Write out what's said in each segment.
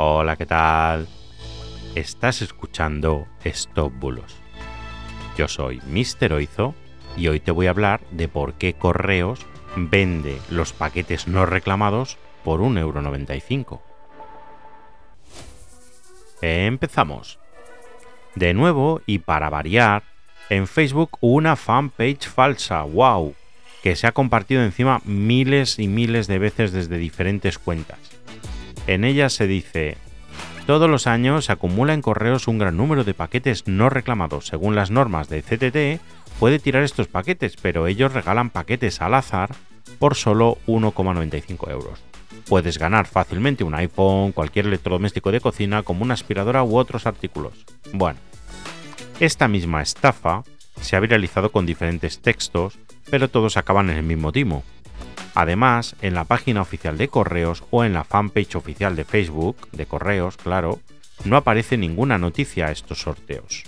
Hola, ¿qué tal? Estás escuchando Stop Bulos. Yo soy Mr. Oizo y hoy te voy a hablar de por qué Correos vende los paquetes no reclamados por 1,95€. Empezamos. De nuevo, y para variar, en Facebook una fanpage falsa, wow, que se ha compartido encima miles y miles de veces desde diferentes cuentas. En ella se dice, todos los años se acumula en correos un gran número de paquetes no reclamados. Según las normas de CTT, puede tirar estos paquetes, pero ellos regalan paquetes al azar por solo 1,95 euros. Puedes ganar fácilmente un iPhone, cualquier electrodoméstico de cocina, como una aspiradora u otros artículos. Bueno, esta misma estafa se ha viralizado con diferentes textos, pero todos acaban en el mismo timo. Además, en la página oficial de correos o en la fanpage oficial de Facebook, de correos, claro, no aparece ninguna noticia a estos sorteos.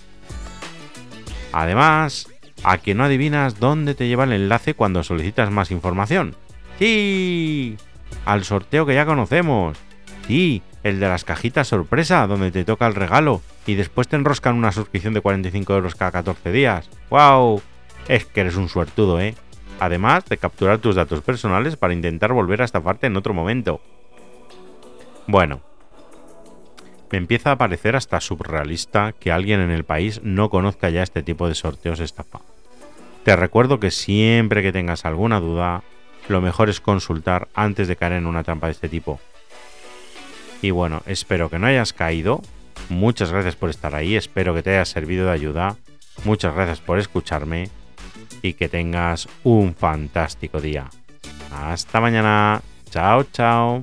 Además, a que no adivinas dónde te lleva el enlace cuando solicitas más información. ¡Sí! Al sorteo que ya conocemos. Sí, el de las cajitas sorpresa, donde te toca el regalo y después te enroscan una suscripción de 45 euros cada 14 días. ¡Wow! Es que eres un suertudo, ¿eh? Además de capturar tus datos personales para intentar volver a estafarte en otro momento. Bueno, me empieza a parecer hasta surrealista que alguien en el país no conozca ya este tipo de sorteos estafa. Te recuerdo que siempre que tengas alguna duda, lo mejor es consultar antes de caer en una trampa de este tipo. Y bueno, espero que no hayas caído. Muchas gracias por estar ahí, espero que te haya servido de ayuda. Muchas gracias por escucharme y que tengas un fantástico día. Hasta mañana. Chao, chao.